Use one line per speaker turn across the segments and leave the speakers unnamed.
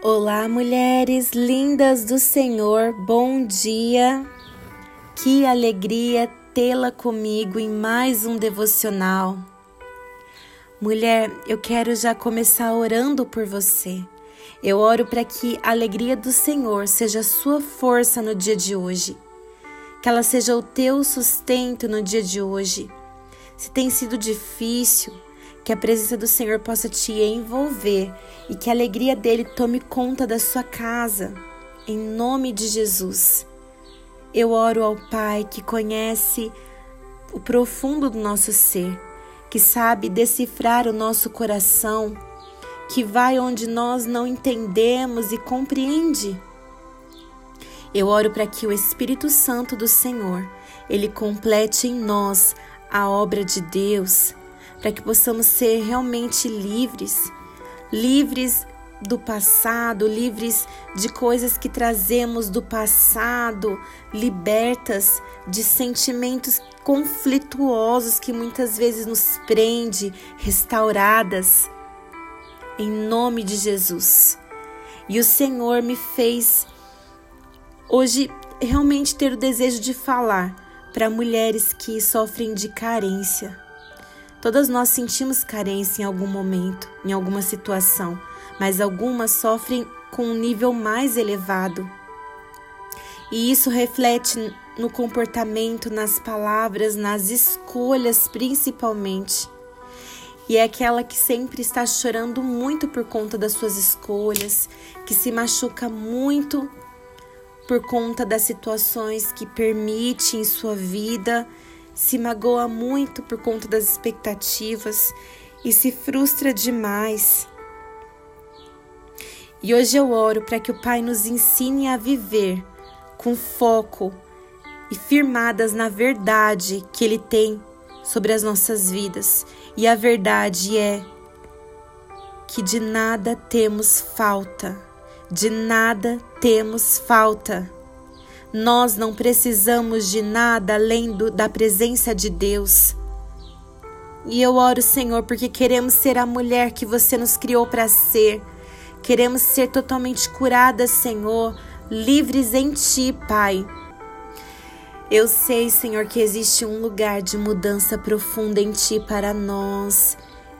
Olá, mulheres lindas do Senhor, bom dia. Que alegria tê-la comigo em mais um devocional. Mulher, eu quero já começar orando por você. Eu oro para que a alegria do Senhor seja sua força no dia de hoje. Que ela seja o teu sustento no dia de hoje. Se tem sido difícil, que a presença do Senhor possa te envolver e que a alegria dele tome conta da sua casa. Em nome de Jesus. Eu oro ao Pai que conhece o profundo do nosso ser, que sabe decifrar o nosso coração, que vai onde nós não entendemos e compreende. Eu oro para que o Espírito Santo do Senhor, ele complete em nós a obra de Deus, para que possamos ser realmente livres, livres do passado, livres de coisas que trazemos do passado, libertas de sentimentos conflituosos que muitas vezes nos prende, restauradas em nome de Jesus. E o Senhor me fez hoje realmente ter o desejo de falar para mulheres que sofrem de carência Todas nós sentimos carência em algum momento, em alguma situação, mas algumas sofrem com um nível mais elevado. E isso reflete no comportamento, nas palavras, nas escolhas principalmente. E é aquela que sempre está chorando muito por conta das suas escolhas, que se machuca muito por conta das situações que permite em sua vida se magoa muito por conta das expectativas e se frustra demais. E hoje eu oro para que o Pai nos ensine a viver com foco e firmadas na verdade que Ele tem sobre as nossas vidas. E a verdade é que de nada temos falta, de nada temos falta. Nós não precisamos de nada além do, da presença de Deus. E eu oro, Senhor, porque queremos ser a mulher que você nos criou para ser. Queremos ser totalmente curadas, Senhor, livres em Ti, Pai. Eu sei, Senhor, que existe um lugar de mudança profunda em Ti para nós.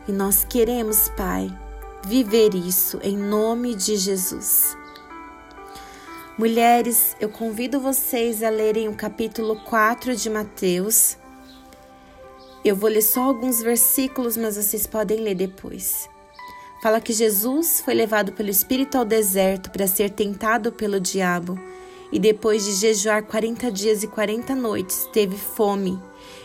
E nós queremos, Pai, viver isso em nome de Jesus. Mulheres, eu convido vocês a lerem o capítulo 4 de Mateus. Eu vou ler só alguns versículos, mas vocês podem ler depois. Fala que Jesus foi levado pelo Espírito ao deserto para ser tentado pelo diabo e depois de jejuar 40 dias e 40 noites, teve fome.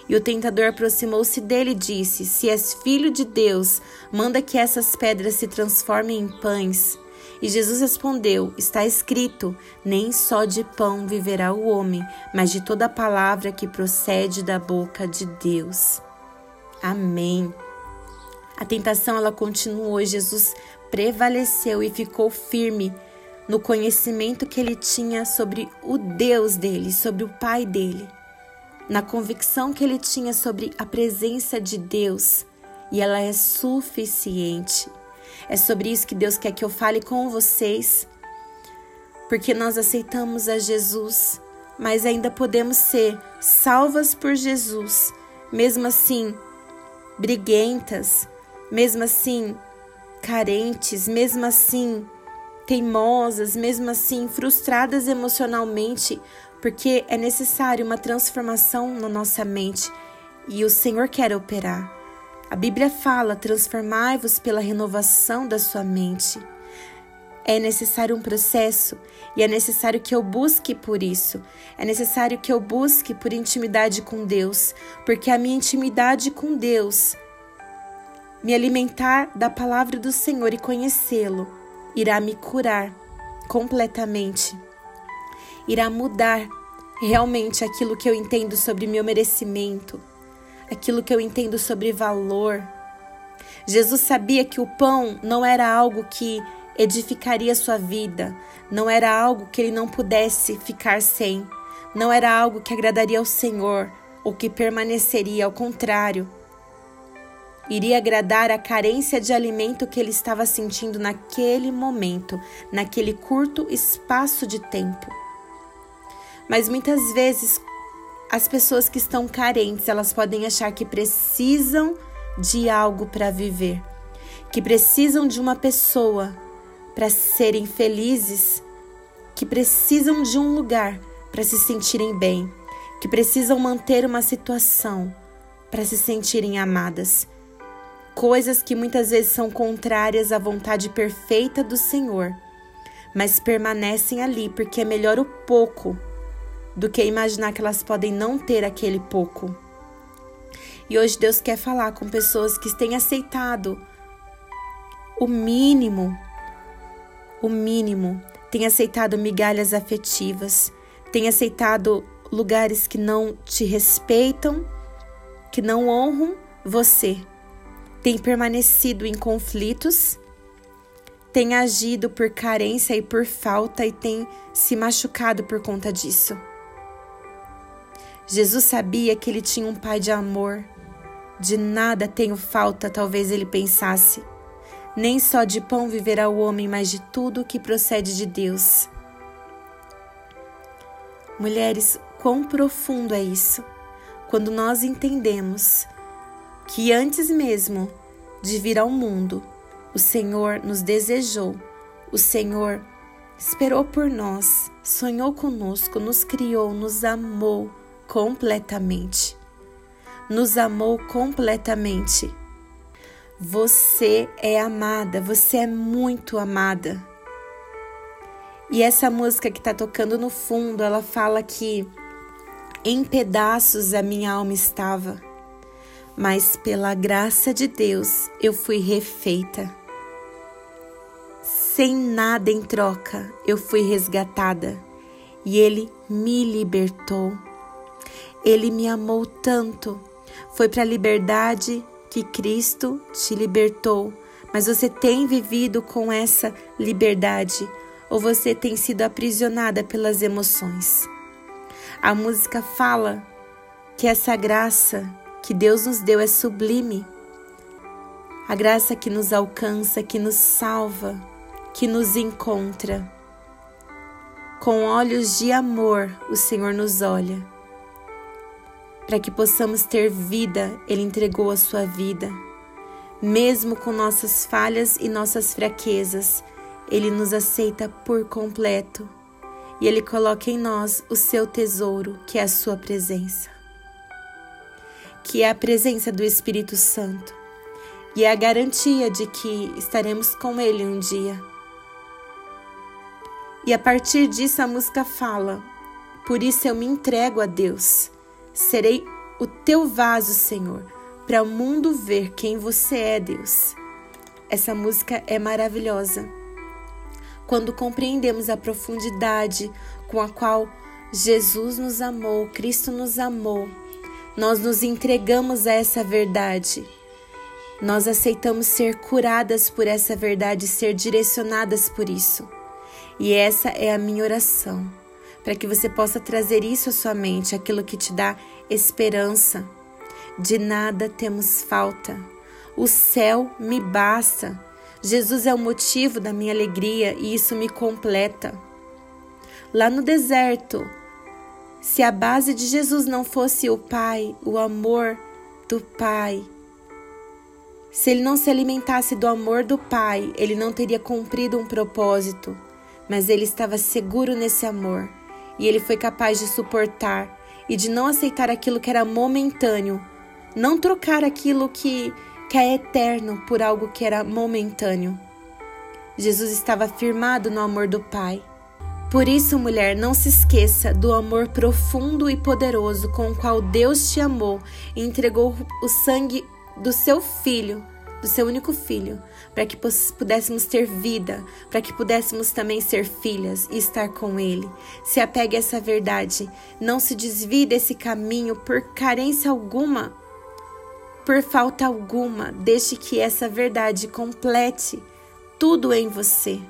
E o tentador aproximou-se dele e disse: Se és filho de Deus, manda que essas pedras se transformem em pães. E Jesus respondeu: Está escrito: Nem só de pão viverá o homem, mas de toda palavra que procede da boca de Deus. Amém. A tentação ela continuou Jesus prevaleceu e ficou firme no conhecimento que ele tinha sobre o Deus dele, sobre o Pai dele, na convicção que ele tinha sobre a presença de Deus, e ela é suficiente. É sobre isso que Deus quer que eu fale com vocês, porque nós aceitamos a Jesus, mas ainda podemos ser salvas por Jesus, mesmo assim briguentas, mesmo assim carentes, mesmo assim teimosas, mesmo assim frustradas emocionalmente, porque é necessário uma transformação na nossa mente. E o Senhor quer operar. A Bíblia fala: transformai-vos pela renovação da sua mente. É necessário um processo e é necessário que eu busque por isso. É necessário que eu busque por intimidade com Deus, porque a minha intimidade com Deus, me alimentar da palavra do Senhor e conhecê-lo, irá me curar completamente. Irá mudar realmente aquilo que eu entendo sobre meu merecimento aquilo que eu entendo sobre valor. Jesus sabia que o pão não era algo que edificaria sua vida, não era algo que ele não pudesse ficar sem, não era algo que agradaria ao Senhor ou que permaneceria, ao contrário. iria agradar a carência de alimento que ele estava sentindo naquele momento, naquele curto espaço de tempo. Mas muitas vezes as pessoas que estão carentes, elas podem achar que precisam de algo para viver, que precisam de uma pessoa para serem felizes, que precisam de um lugar para se sentirem bem, que precisam manter uma situação para se sentirem amadas. Coisas que muitas vezes são contrárias à vontade perfeita do Senhor, mas permanecem ali porque é melhor o pouco do que imaginar que elas podem não ter aquele pouco. E hoje Deus quer falar com pessoas que têm aceitado o mínimo, o mínimo, têm aceitado migalhas afetivas, têm aceitado lugares que não te respeitam, que não honram você, têm permanecido em conflitos, têm agido por carência e por falta e têm se machucado por conta disso. Jesus sabia que ele tinha um pai de amor. De nada tenho falta, talvez ele pensasse. Nem só de pão viverá o homem, mas de tudo que procede de Deus. Mulheres, quão profundo é isso? Quando nós entendemos que antes mesmo de vir ao mundo, o Senhor nos desejou, o Senhor esperou por nós, sonhou conosco, nos criou, nos amou completamente. Nos amou completamente. Você é amada, você é muito amada. E essa música que está tocando no fundo, ela fala que em pedaços a minha alma estava, mas pela graça de Deus eu fui refeita. Sem nada em troca, eu fui resgatada e Ele me libertou. Ele me amou tanto. Foi para a liberdade que Cristo te libertou. Mas você tem vivido com essa liberdade ou você tem sido aprisionada pelas emoções? A música fala que essa graça que Deus nos deu é sublime. A graça que nos alcança, que nos salva, que nos encontra. Com olhos de amor, o Senhor nos olha para que possamos ter vida, Ele entregou a sua vida. Mesmo com nossas falhas e nossas fraquezas, Ele nos aceita por completo e Ele coloca em nós o seu tesouro, que é a sua presença, que é a presença do Espírito Santo e é a garantia de que estaremos com Ele um dia. E a partir disso a música fala: Por isso eu me entrego a Deus Serei o teu vaso, Senhor, para o mundo ver quem você é, Deus. Essa música é maravilhosa. Quando compreendemos a profundidade com a qual Jesus nos amou, Cristo nos amou, nós nos entregamos a essa verdade. Nós aceitamos ser curadas por essa verdade, ser direcionadas por isso. E essa é a minha oração para que você possa trazer isso à sua mente, aquilo que te dá esperança. De nada temos falta. O céu me basta. Jesus é o motivo da minha alegria e isso me completa. Lá no deserto, se a base de Jesus não fosse o Pai, o amor do Pai, se ele não se alimentasse do amor do Pai, ele não teria cumprido um propósito, mas ele estava seguro nesse amor e ele foi capaz de suportar e de não aceitar aquilo que era momentâneo, não trocar aquilo que, que é eterno por algo que era momentâneo. Jesus estava firmado no amor do Pai. Por isso, mulher, não se esqueça do amor profundo e poderoso com o qual Deus te amou e entregou o sangue do seu filho do seu único filho, para que pudéssemos ter vida, para que pudéssemos também ser filhas e estar com ele. Se apegue a essa verdade, não se desvie desse caminho por carência alguma, por falta alguma, deixe que essa verdade complete tudo em você.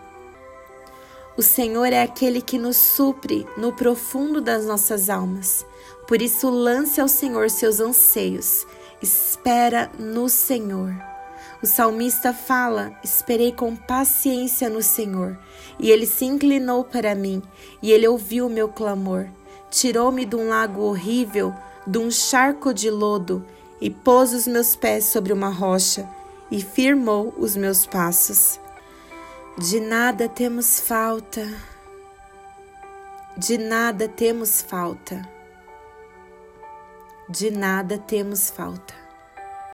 O Senhor é aquele que nos supre no profundo das nossas almas. Por isso, lance ao Senhor seus anseios espera no Senhor. O salmista fala: Esperei com paciência no Senhor, e ele se inclinou para mim, e ele ouviu o meu clamor. Tirou-me de um lago horrível, de um charco de lodo, e pôs os meus pés sobre uma rocha, e firmou os meus passos. De nada temos falta, de nada temos falta, de nada temos falta.